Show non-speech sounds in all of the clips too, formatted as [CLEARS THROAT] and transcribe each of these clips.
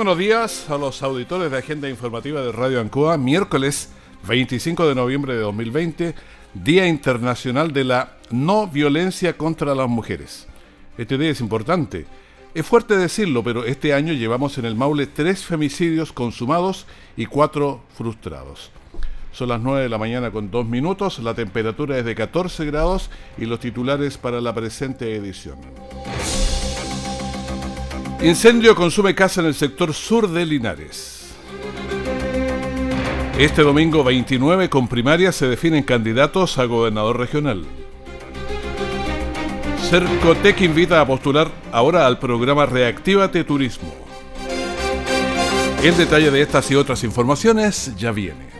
Buenos días a los auditores de Agenda Informativa de Radio Ancoa, miércoles 25 de noviembre de 2020, Día Internacional de la No Violencia contra las Mujeres. Este día es importante. Es fuerte decirlo, pero este año llevamos en el Maule tres femicidios consumados y cuatro frustrados. Son las 9 de la mañana con dos minutos, la temperatura es de 14 grados y los titulares para la presente edición. Incendio consume casa en el sector sur de Linares. Este domingo 29 con primaria se definen candidatos a gobernador regional. Cercotec invita a postular ahora al programa Reactívate Turismo. El detalle de estas y otras informaciones ya viene.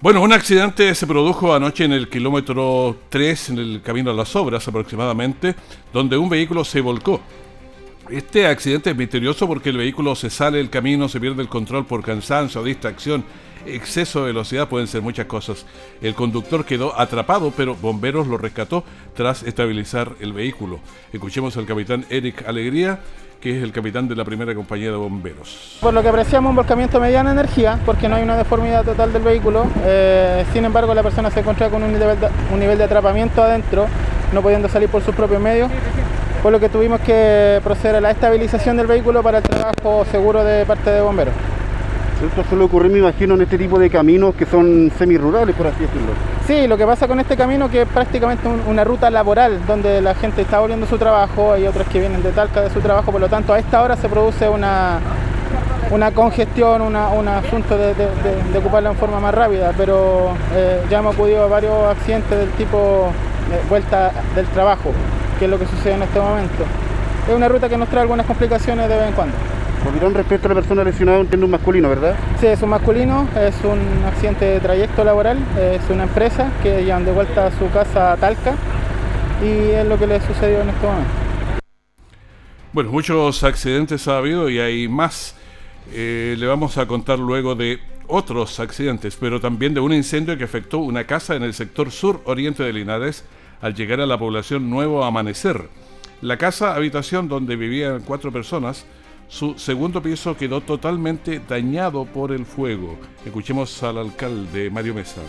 Bueno, un accidente se produjo anoche en el kilómetro 3, en el camino a las obras aproximadamente, donde un vehículo se volcó. Este accidente es misterioso porque el vehículo se sale del camino, se pierde el control por cansancio, distracción, exceso de velocidad, pueden ser muchas cosas. El conductor quedó atrapado, pero bomberos lo rescató tras estabilizar el vehículo. Escuchemos al capitán Eric Alegría, que es el capitán de la primera compañía de bomberos. Por lo que apreciamos un volcamiento mediana energía, porque no hay una deformidad total del vehículo, eh, sin embargo la persona se encontraba con un nivel, de, un nivel de atrapamiento adentro, no pudiendo salir por sus propios medios, por lo que tuvimos que proceder a la estabilización del vehículo para el trabajo seguro de parte de bomberos. Esto suele ocurrir, me imagino, en este tipo de caminos que son semirurales, por así decirlo. Sí, lo que pasa con este camino que es prácticamente un, una ruta laboral donde la gente está volviendo a su trabajo, hay otros que vienen de Talca de su trabajo, por lo tanto a esta hora se produce una, una congestión, una, un asunto de, de, de, de, ocuparla en forma más rápida, pero eh, ya hemos acudido a varios accidentes del tipo de vuelta del trabajo, que es lo que sucede en este momento. Es una ruta que nos trae algunas complicaciones de vez en cuando. Capitán, respecto a la persona lesionada, entiendo un masculino, ¿verdad? Sí, es un masculino, es un accidente de trayecto laboral, es una empresa que llevan de vuelta a su casa a Talca y es lo que le sucedió en este momento. Bueno, muchos accidentes ha habido y hay más. Eh, le vamos a contar luego de otros accidentes, pero también de un incendio que afectó una casa en el sector sur oriente de Linares al llegar a la población Nuevo Amanecer. La casa habitación donde vivían cuatro personas su segundo piso quedó totalmente dañado por el fuego. Escuchemos al alcalde Mario Mesa.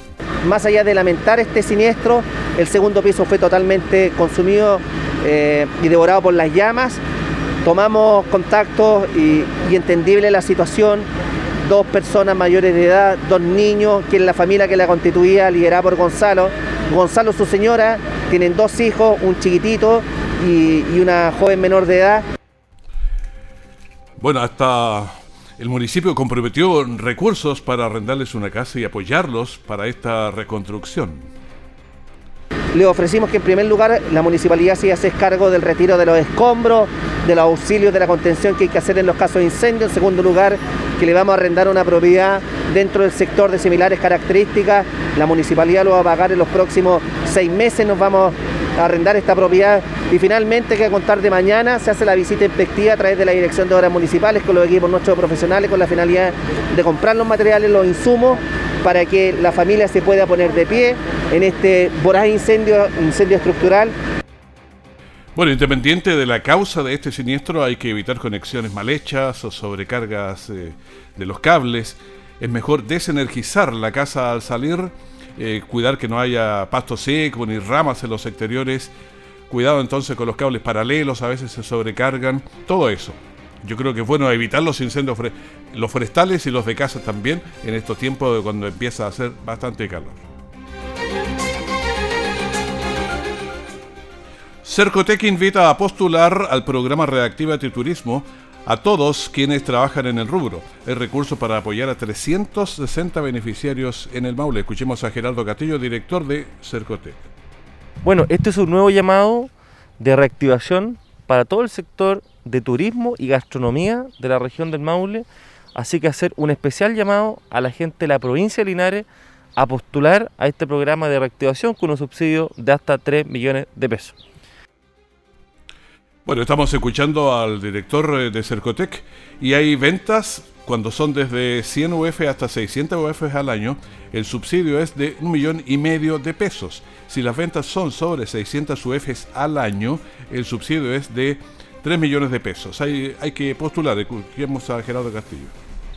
Más allá de lamentar este siniestro, el segundo piso fue totalmente consumido eh, y devorado por las llamas. Tomamos contacto y, y entendible la situación. Dos personas mayores de edad, dos niños, que es la familia que la constituía, liderada por Gonzalo. Gonzalo, su señora, tienen dos hijos, un chiquitito y, y una joven menor de edad. Bueno, hasta el municipio comprometió recursos para arrendarles una casa y apoyarlos para esta reconstrucción. Le ofrecimos que en primer lugar la municipalidad se hace cargo del retiro de los escombros, de los auxilios de la contención que hay que hacer en los casos de incendio. En segundo lugar, que le vamos a arrendar una propiedad dentro del sector de similares características. La municipalidad lo va a pagar en los próximos seis meses. Nos vamos a arrendar esta propiedad Y finalmente, que a contar de mañana, se hace la visita inspectiva a través de la Dirección de Obras Municipales con los equipos nuestros profesionales con la finalidad de comprar los materiales, los insumos para que la familia se pueda poner de pie en este voraz incendio, incendio estructural bueno, independiente de la causa de este siniestro, hay que evitar conexiones mal hechas o sobrecargas eh, de los cables. Es mejor desenergizar la casa al salir, eh, cuidar que no haya pasto seco ni ramas en los exteriores. Cuidado entonces con los cables paralelos, a veces se sobrecargan. Todo eso. Yo creo que es bueno evitar los incendios los forestales y los de casa también en estos tiempos de cuando empieza a hacer bastante calor. Cercotec invita a postular al programa Reactiva de Turismo a todos quienes trabajan en el rubro. El recurso para apoyar a 360 beneficiarios en el Maule. Escuchemos a Gerardo Castillo, director de Cercotec. Bueno, este es un nuevo llamado de reactivación para todo el sector de turismo y gastronomía de la región del Maule. Así que hacer un especial llamado a la gente de la provincia de Linares a postular a este programa de reactivación con un subsidio de hasta 3 millones de pesos. Bueno, estamos escuchando al director eh, de Cercotec y hay ventas cuando son desde 100 UF hasta 600 UF al año, el subsidio es de un millón y medio de pesos. Si las ventas son sobre 600 UF al año, el subsidio es de 3 millones de pesos. Hay, hay que postular, escuchemos a Gerardo Castillo.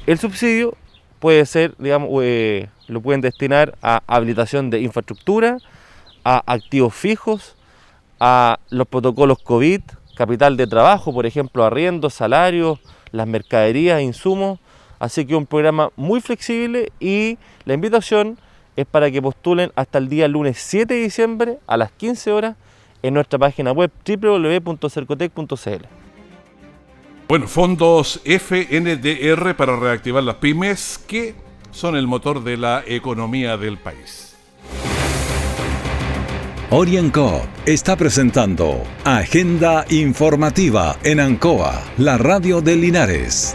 El subsidio puede ser, digamos, eh, lo pueden destinar a habilitación de infraestructura, a activos fijos, a los protocolos COVID, capital de trabajo, por ejemplo, arriendo, salarios, las mercaderías, insumos. Así que un programa muy flexible y la invitación es para que postulen hasta el día lunes 7 de diciembre a las 15 horas en nuestra página web www.cercotec.cl. Bueno, fondos FNDR para reactivar las pymes que son el motor de la economía del país. Orienco está presentando Agenda Informativa en Ancoa, la radio de Linares.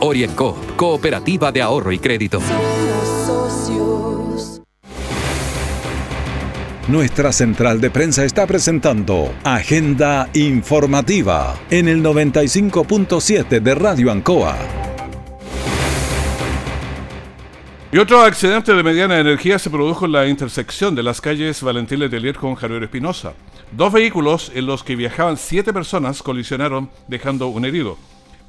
Orienco, Cooperativa de Ahorro y Crédito. Nuestra central de prensa está presentando Agenda Informativa en el 95.7 de Radio Ancoa. Y otro accidente de mediana energía se produjo en la intersección de las calles Valentín Letelier con Javier Espinosa. Dos vehículos en los que viajaban siete personas colisionaron dejando un herido.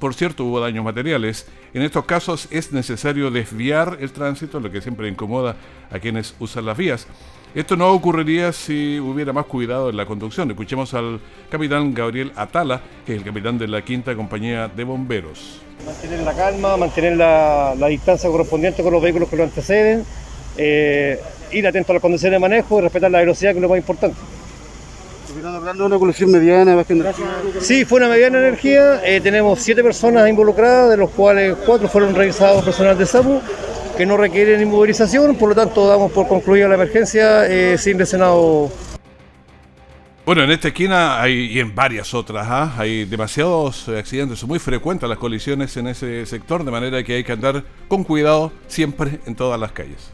Por cierto, hubo daños materiales. En estos casos es necesario desviar el tránsito, lo que siempre incomoda a quienes usan las vías. Esto no ocurriría si hubiera más cuidado en la conducción. Escuchemos al capitán Gabriel Atala, que es el capitán de la quinta compañía de bomberos. Mantener la calma, mantener la, distancia correspondiente con los vehículos que lo anteceden, eh, ir atento a las condiciones de manejo y respetar la velocidad, que es lo más importante hablando de una colección mediana, Sí, fue una mediana energía. Eh, tenemos siete personas involucradas, de los cuales cuatro fueron revisados personal de SAMU, que no requieren inmovilización, por lo tanto damos por concluida la emergencia eh, sin lesionado. Bueno, en esta esquina hay, y en varias otras, ¿ah? hay demasiados accidentes, son muy frecuentes las colisiones en ese sector, de manera que hay que andar con cuidado siempre en todas las calles.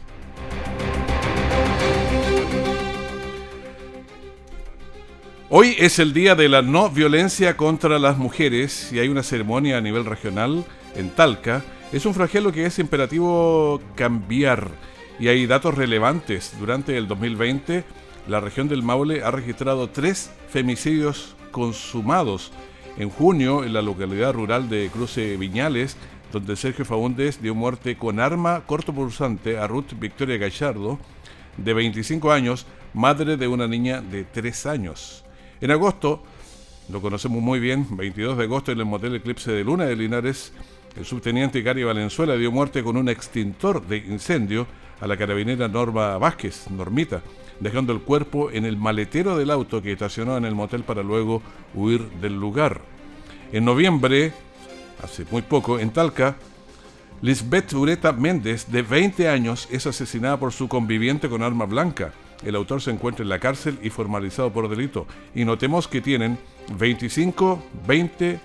Hoy es el día de la no violencia contra las mujeres y hay una ceremonia a nivel regional en Talca. Es un flagelo que es imperativo cambiar y hay datos relevantes. Durante el 2020, la región del Maule ha registrado tres femicidios consumados. En junio, en la localidad rural de Cruce Viñales, donde Sergio Faúndez dio muerte con arma cortopulsante a Ruth Victoria Gallardo, de 25 años, madre de una niña de 3 años. En agosto, lo conocemos muy bien, 22 de agosto en el motel Eclipse de Luna de Linares, el subteniente Gary Valenzuela dio muerte con un extintor de incendio a la carabinera Norma Vázquez, Normita. dejando el cuerpo en el maletero del auto que estacionó en el motel para luego huir del lugar. En noviembre, hace muy poco, en Talca, Lisbeth Ureta Méndez, de 20 años, es asesinada por su conviviente con arma blanca. El autor se encuentra en la cárcel y formalizado por delito. Y notemos que tienen 25, 20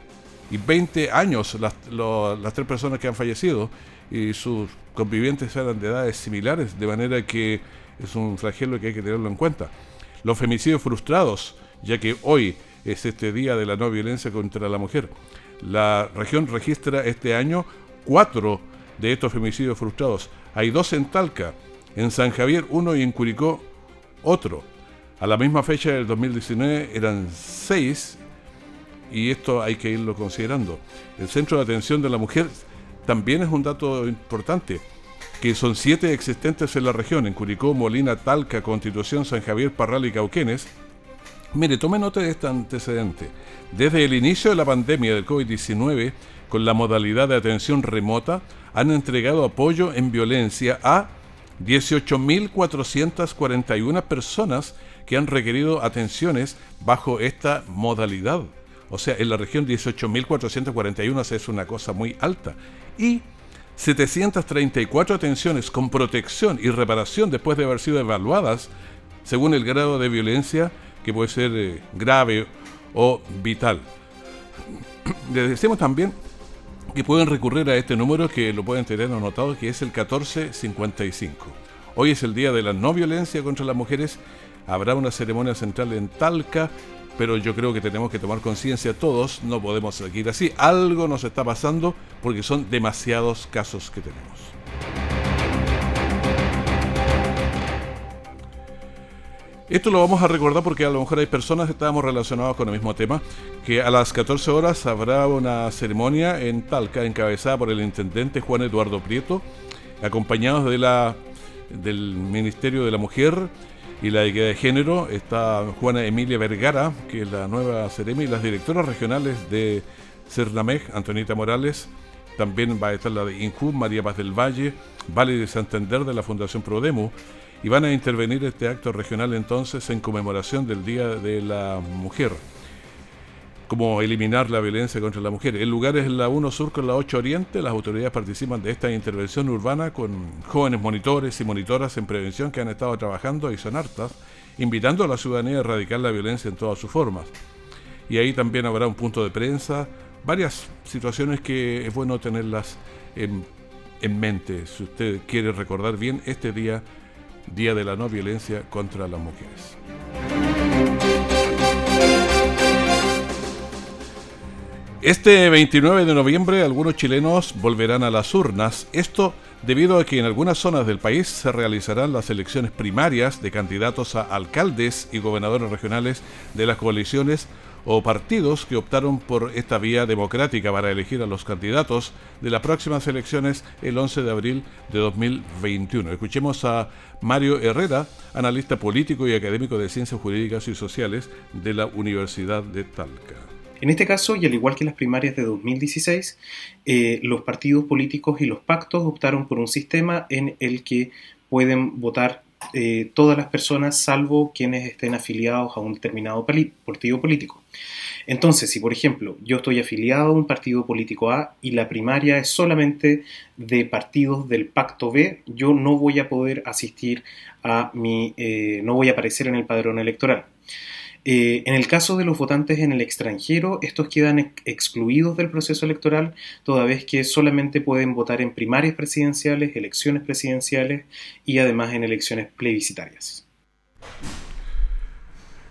y 20 años las, las tres personas que han fallecido y sus convivientes eran de edades similares, de manera que es un flagelo que hay que tenerlo en cuenta. Los femicidios frustrados, ya que hoy es este día de la no violencia contra la mujer. La región registra este año cuatro de estos femicidios frustrados. Hay dos en Talca, en San Javier uno y en Curicó otro. A la misma fecha del 2019 eran seis y esto hay que irlo considerando. El centro de atención de la mujer también es un dato importante, que son siete existentes en la región, en Curicó, Molina, Talca, Constitución, San Javier, Parral y Cauquenes. Mire, tome nota de este antecedente. Desde el inicio de la pandemia del COVID-19, con la modalidad de atención remota, han entregado apoyo en violencia a 18.441 personas que han requerido atenciones bajo esta modalidad. O sea, en la región 18.441 es una cosa muy alta. Y 734 atenciones con protección y reparación después de haber sido evaluadas según el grado de violencia que puede ser eh, grave o vital. Les decimos también que pueden recurrir a este número que lo pueden tener anotado, que es el 1455. Hoy es el día de la no violencia contra las mujeres. Habrá una ceremonia central en Talca, pero yo creo que tenemos que tomar conciencia todos, no podemos seguir así. Algo nos está pasando porque son demasiados casos que tenemos. Esto lo vamos a recordar porque a lo mejor hay personas que estábamos relacionados con el mismo tema, que a las 14 horas habrá una ceremonia en Talca encabezada por el intendente Juan Eduardo Prieto, acompañados de la, del Ministerio de la Mujer y la Equidad de Género. Está Juana Emilia Vergara, que es la nueva Ceremi, y las directoras regionales de Cernamej, Antonita Morales, también va a estar la de INJU, María Paz del Valle, Valle de Santander de la Fundación Prodemo y van a intervenir este acto regional entonces en conmemoración del Día de la Mujer, como eliminar la violencia contra la mujer. El lugar es la 1 Sur con la 8 Oriente, las autoridades participan de esta intervención urbana con jóvenes monitores y monitoras en prevención que han estado trabajando y son hartas, invitando a la ciudadanía a erradicar la violencia en todas sus formas. Y ahí también habrá un punto de prensa, varias situaciones que es bueno tenerlas en, en mente, si usted quiere recordar bien este día Día de la No Violencia contra las Mujeres. Este 29 de noviembre algunos chilenos volverán a las urnas, esto debido a que en algunas zonas del país se realizarán las elecciones primarias de candidatos a alcaldes y gobernadores regionales de las coaliciones o partidos que optaron por esta vía democrática para elegir a los candidatos de las próximas elecciones el 11 de abril de 2021. Escuchemos a Mario Herrera, analista político y académico de Ciencias Jurídicas y Sociales de la Universidad de Talca. En este caso, y al igual que en las primarias de 2016, eh, los partidos políticos y los pactos optaron por un sistema en el que pueden votar eh, todas las personas salvo quienes estén afiliados a un determinado partido político. Entonces, si por ejemplo yo estoy afiliado a un partido político A y la primaria es solamente de partidos del pacto B, yo no voy a poder asistir a mi, eh, no voy a aparecer en el padrón electoral. Eh, en el caso de los votantes en el extranjero, estos quedan excluidos del proceso electoral, toda vez que solamente pueden votar en primarias presidenciales, elecciones presidenciales y además en elecciones plebiscitarias.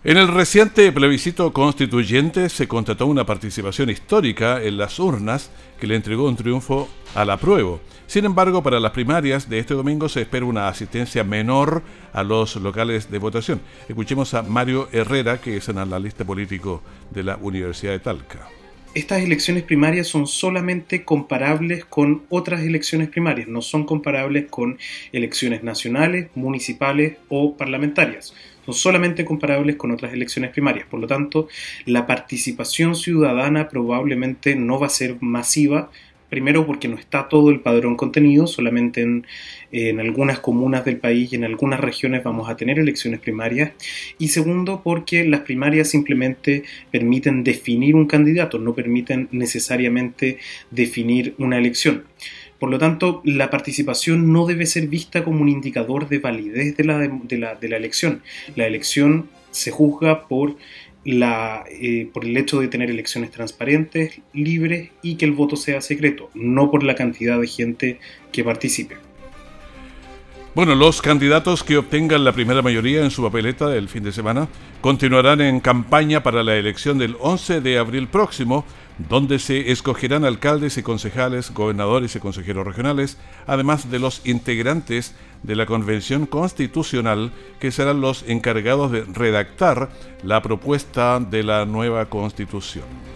En el reciente plebiscito constituyente se constató una participación histórica en las urnas que le entregó un triunfo al apruebo. Sin embargo, para las primarias de este domingo se espera una asistencia menor a los locales de votación. Escuchemos a Mario Herrera, que es analista político de la Universidad de Talca. Estas elecciones primarias son solamente comparables con otras elecciones primarias, no son comparables con elecciones nacionales, municipales o parlamentarias son solamente comparables con otras elecciones primarias. Por lo tanto, la participación ciudadana probablemente no va a ser masiva Primero porque no está todo el padrón contenido, solamente en, algunas comunas del país y en algunas regiones vamos a tener elecciones primarias. Y segundo porque las primarias simplemente permiten definir un candidato, no permiten necesariamente definir una elección. Por lo tanto, la participación no debe ser vista como un indicador de validez de la, de la, de la elección. La elección se juzga por la, eh, por el hecho de tener elecciones transparentes, libres y que el voto sea secreto, no por la cantidad de gente que participe. Bueno, los candidatos que obtengan la primera mayoría en su papeleta del fin de semana continuarán en campaña para la elección del 11 de abril próximo, donde se escogerán alcaldes y concejales, gobernadores y consejeros regionales, además de los integrantes de la Convención Constitucional, que serán los encargados de redactar la propuesta de la nueva Constitución.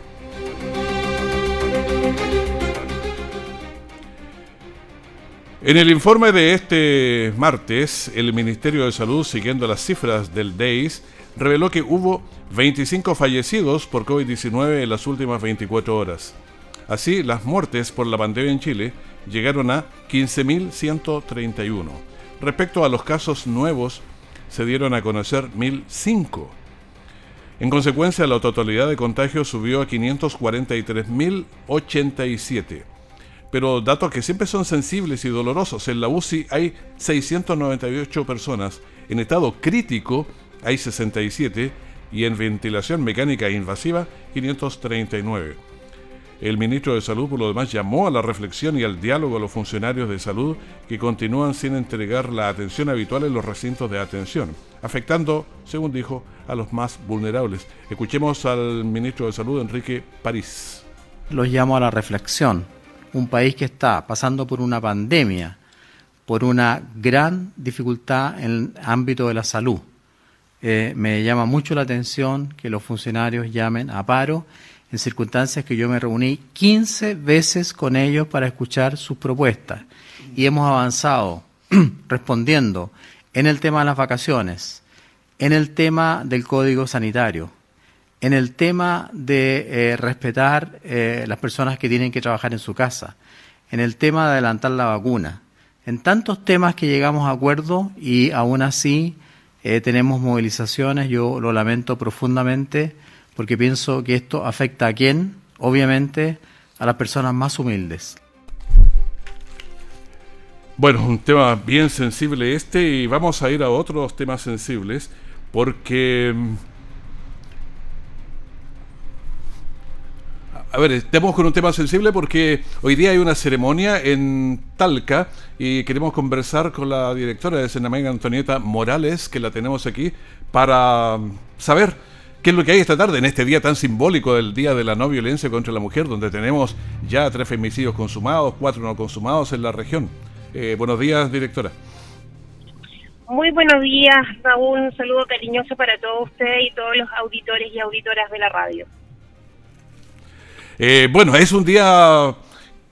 En el informe de este martes, el Ministerio de Salud, siguiendo las cifras del DEIS, reveló que hubo 25 fallecidos por COVID-19 en las últimas 24 horas. Así, las muertes por la pandemia en Chile llegaron a 15.131. Respecto a los casos nuevos, se dieron a conocer 1.005. En consecuencia, la totalidad de contagios subió a 543.087 pero datos que siempre son sensibles y dolorosos. En la UCI hay 698 personas, en estado crítico hay 67 y en ventilación mecánica invasiva 539. El ministro de Salud, por lo demás, llamó a la reflexión y al diálogo a los funcionarios de salud que continúan sin entregar la atención habitual en los recintos de atención, afectando, según dijo, a los más vulnerables. Escuchemos al ministro de Salud, Enrique París. Los llamo a la reflexión un país que está pasando por una pandemia, por una gran dificultad en el ámbito de la salud. Eh, me llama mucho la atención que los funcionarios llamen a paro en circunstancias que yo me reuní 15 veces con ellos para escuchar sus propuestas y hemos avanzado [CLEARS THROAT] respondiendo en el tema de las vacaciones, en el tema del código sanitario, en el tema de eh, respetar eh, las personas que tienen que trabajar en su casa, en el tema de adelantar la vacuna, en tantos temas que llegamos a acuerdo y aún así eh, tenemos movilizaciones, yo lo lamento profundamente porque pienso que esto afecta a quién, obviamente a las personas más humildes. Bueno, un tema bien sensible este y vamos a ir a otros temas sensibles porque a ver, estamos con un tema sensible porque hoy día hay una ceremonia en Talca y queremos conversar con la directora de Senamega, Antonieta Morales, que la tenemos aquí, para saber qué es lo que hay esta tarde en este día tan simbólico del Día de la No Violencia contra la Mujer, donde tenemos ya tres femicidios consumados, cuatro no consumados en la región. Eh, buenos días, directora. Muy buenos días, Raúl. Un saludo cariñoso para todos ustedes y todos los auditores y auditoras de la radio. Eh, bueno, es un día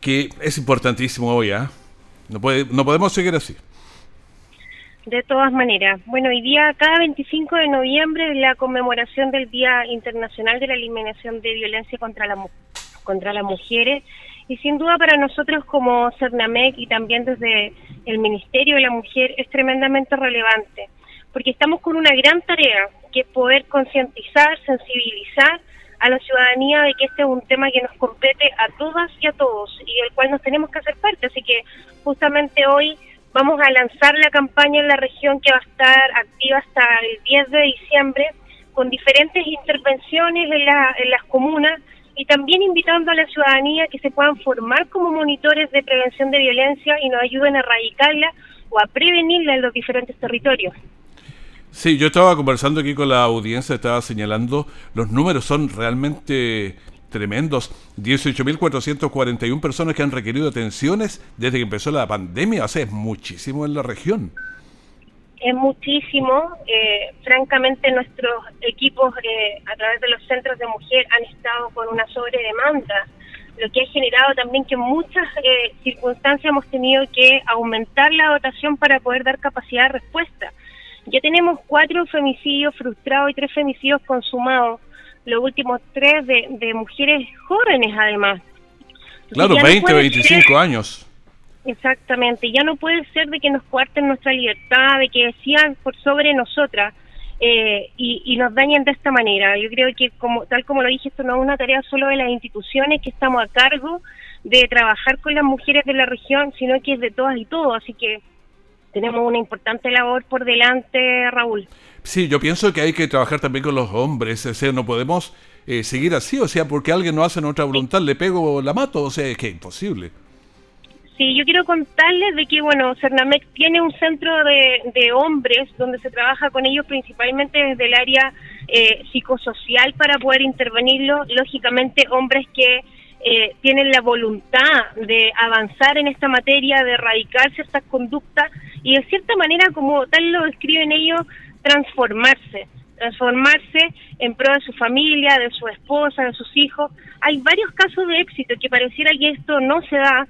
que es importantísimo hoy, ¿ah? No, puede, no podemos seguir así. De todas maneras, bueno, hoy día, cada 25 de noviembre, es la conmemoración del Día Internacional de la Eliminación de Violencia contra, la, contra las Mujeres. Y sin duda para nosotros como CERNAMEC y también desde el Ministerio de la Mujer es tremendamente relevante, porque estamos con una gran tarea, que es poder concientizar, sensibilizar a la ciudadanía de que este es un tema que nos compete a todas y a todos y del cual nos tenemos que hacer parte. Así que justamente hoy vamos a lanzar la campaña en la región que va a estar activa hasta el 10 de diciembre con diferentes intervenciones en, en las comunas y también invitando a la ciudadanía que se puedan formar como monitores de prevención de violencia y nos ayuden a erradicarla o a prevenirla en los diferentes territorios. Sí, yo estaba conversando aquí con la audiencia, estaba señalando, los números son realmente tremendos. 18.441 personas que han requerido atenciones desde que empezó la pandemia, o sea, es muchísimo en la región. Es muchísimo. Eh, francamente, nuestros equipos eh, a través de los centros de mujer han estado con una sobredemanda, lo que ha generado también que en muchas eh, circunstancias hemos tenido que aumentar la dotación para poder dar capacidad de respuesta ya tenemos cuatro femicidios frustrados y tres femicidios consumados, los últimos tres de, mujeres jóvenes además. Claro, 20, 25 años. Exactamente, ya no puede ser de que nos cuarten nuestra libertad, de que decían por sobre nosotras eh, y, nos dañen de esta manera. Yo creo que, como tal como lo dije, esto no es una tarea solo de las instituciones que estamos a cargo de trabajar con las mujeres de la región, sino que es de todas y todos. Así que tenemos una importante labor por delante, Raúl. Sí, yo pienso que hay que trabajar también con los hombres, o sea, no podemos eh, seguir así, o sea, porque alguien no hace nuestra voluntad, le pego la mato, o sea, es que es imposible. Sí, yo quiero contarles de que, bueno, Cernamec tiene un centro de, hombres donde se trabaja con ellos principalmente desde el área eh, psicosocial para poder intervenirlo. Lógicamente, hombres que eh, tienen la voluntad de avanzar en esta materia, de erradicar ciertas conductas y de cierta manera, como tal lo describen ellos, transformarse transformarse en pro de su familia, de su esposa, de sus hijos. Hay varios casos de éxito que pareciera que esto no se da,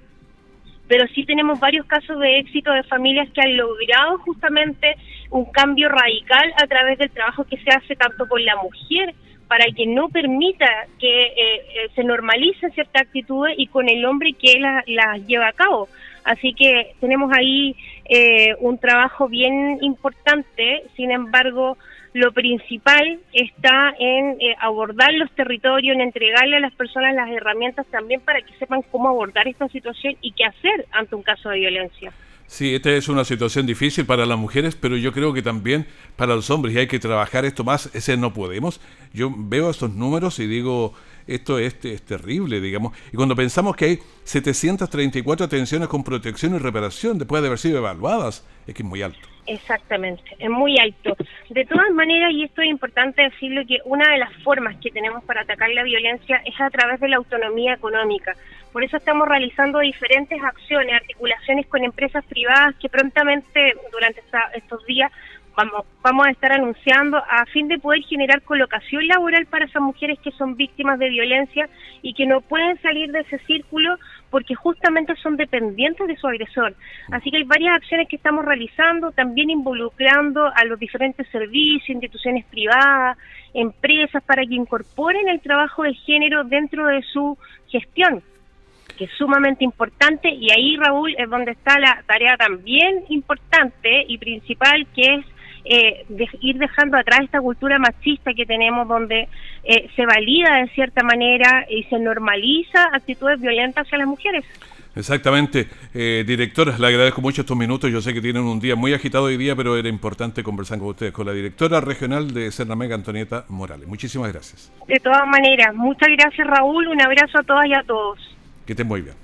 pero sí tenemos varios casos de éxito de familias que han logrado justamente un cambio radical a través del trabajo que se hace tanto con la mujer para que no permita que eh, eh, se normalicen ciertas actitudes y con el hombre que las la lleva a cabo. Así que tenemos ahí eh, un trabajo bien importante, sin embargo, lo principal está en eh, abordar los territorios, en entregarle a las personas las herramientas también para que sepan cómo abordar esta situación y qué hacer ante un caso de violencia. Sí, esta es una situación difícil para las mujeres, pero yo creo que también para los hombres y hay que trabajar esto más, ese no podemos. Yo veo estos números y digo, esto es, es, terrible, digamos. Y cuando pensamos que hay 734 atenciones con protección y reparación después de haber sido evaluadas, es que es muy alto. Exactamente, es muy alto. De todas maneras, y esto es importante decirlo, que una de las formas que tenemos para atacar la violencia es a través de la autonomía económica. Por eso estamos realizando diferentes acciones, articulaciones con empresas privadas que prontamente durante estos días vamos, vamos a estar anunciando a fin de poder generar colocación laboral para esas mujeres que son víctimas de violencia y que no pueden salir de ese círculo porque justamente son dependientes de su agresor. Así que hay varias acciones que estamos realizando, también involucrando a los diferentes servicios, instituciones privadas, empresas, para que incorporen el trabajo de género dentro de su gestión que es sumamente importante y ahí Raúl es donde está la tarea también importante y principal que es eh, ir dejando atrás esta cultura machista que tenemos donde eh, se valida de cierta manera y se normaliza actitudes violentas hacia las mujeres. Exactamente. Eh, directora, le agradezco mucho estos minutos. Yo sé que tienen un día muy agitado hoy día, pero era importante conversar con ustedes, con la directora regional de Cernamega, Antonieta Morales. Muchísimas gracias. De todas maneras, muchas gracias Raúl. Un abrazo a todas y a todos. Que estén muy bien.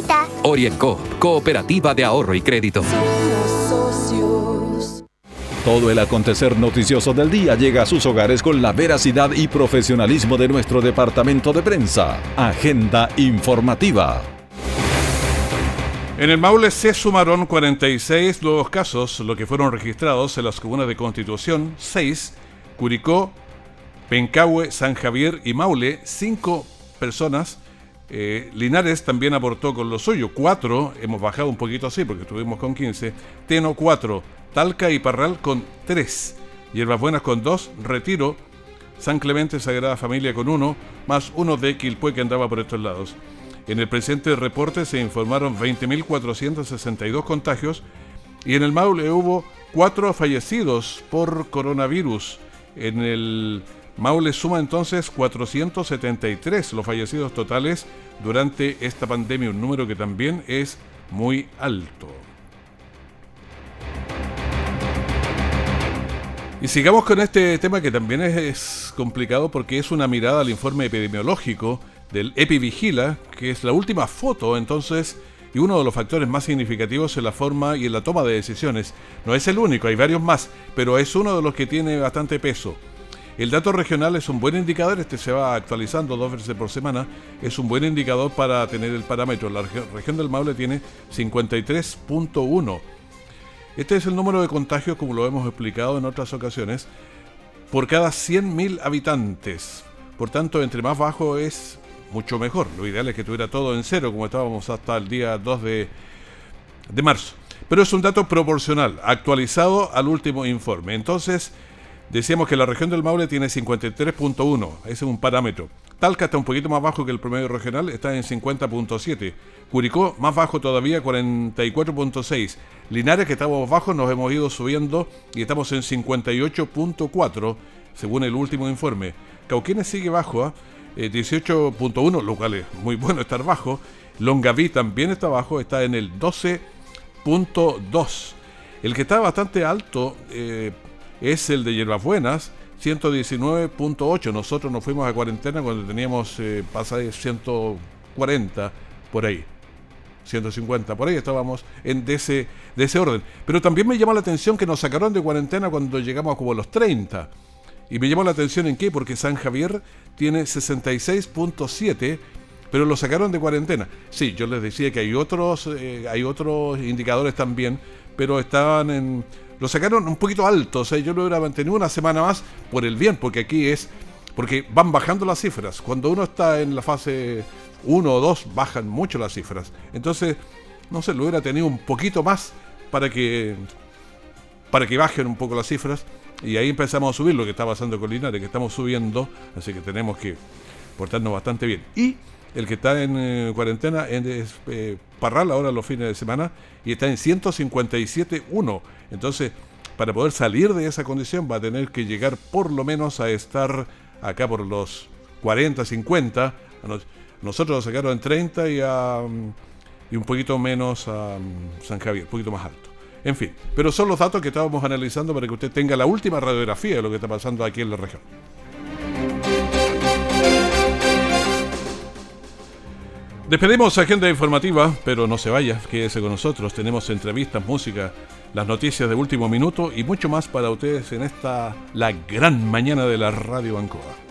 Orienco, Cooperativa de Ahorro y Crédito. Todo el acontecer noticioso del día llega a sus hogares con la veracidad y profesionalismo de nuestro departamento de prensa. Agenda informativa. En el Maule se sumaron 46 nuevos casos, lo que fueron registrados en las comunas de Constitución, 6, Curicó, Pencahue, San Javier y Maule, 5 personas eh, Linares también aportó con lo suyo, 4, hemos bajado un poquito así porque estuvimos con 15, Teno 4, Talca y Parral con 3, Hierbas Buenas con 2, Retiro, San Clemente Sagrada Familia con 1, más uno de Quilpue que andaba por estos lados. En el presente reporte se informaron 20.462 contagios y en el Maule hubo 4 fallecidos por coronavirus. En el Maule suma entonces 473 los fallecidos totales durante esta pandemia, un número que también es muy alto. Y sigamos con este tema que también es, complicado porque es una mirada al informe epidemiológico del EpiVigila, que es la última foto entonces y uno de los factores más significativos en la forma y en la toma de decisiones. No es el único, hay varios más, pero es uno de los que tiene bastante peso. El dato regional es un buen indicador, este se va actualizando dos veces por semana, es un buen indicador para tener el parámetro. La región del Maule tiene 53.1. Este es el número de contagios, como lo hemos explicado en otras ocasiones, por cada 100.000 habitantes. Por tanto, entre más bajo es mucho mejor. Lo ideal es que tuviera todo en cero, como estábamos hasta el día 2 de, de marzo. Pero es un dato proporcional, actualizado al último informe. Entonces, decíamos que la región del Maule tiene 53.1, ese es un parámetro. Talca está un poquito más bajo que el promedio regional, está en 50.7. Curicó más bajo todavía, 44.6. Linares, que estamos bajos, nos hemos ido subiendo y estamos en 58.4, según el último informe. Cauquenes sigue bajo, 18.1, ¿ah? eh, lo cual es muy bueno estar bajo. Longaví también está bajo, está en el 12.2. El que está bastante alto eh, es el de Hierbas Buenas, 119.8. Nosotros nos fuimos a cuarentena cuando teníamos eh, de 140 por ahí. 150, por ahí estábamos en de ese, ese orden. Pero también me llama la atención que nos sacaron de cuarentena cuando llegamos a como los 30. Y me llamó la atención en qué, porque San Javier tiene 66.7, pero lo sacaron de cuarentena. Sí, yo les decía que hay otros, eh, hay otros indicadores también, pero estaban en lo sacaron un poquito alto, o sea, yo lo hubiera mantenido una semana más por el bien, porque aquí es, porque van bajando las cifras. Cuando uno está en la fase 1 o 2, bajan mucho las cifras. Entonces, no sé, lo hubiera tenido un poquito más para que, para que bajen un poco las cifras. Y ahí empezamos a subir lo que está pasando con Linares, que estamos subiendo, así que tenemos que portarnos bastante bien. Y el que está en eh, cuarentena es eh, Parral ahora los fines de semana y está en 157.1. Entonces, para poder salir de esa condición va a tener que llegar por lo menos a estar acá por los 40, 50. Nosotros lo sacaron en 30 y, y un poquito menos a San Javier, un poquito más alto. En fin, pero son los datos que estábamos analizando para que usted tenga la última radiografía de lo que está pasando aquí en la región. Despedimos agenda informativa, pero no se vaya, quédese con nosotros. Tenemos entrevistas, música, las noticias de último minuto y mucho más para ustedes en esta, la gran mañana de la Radio Bancoa.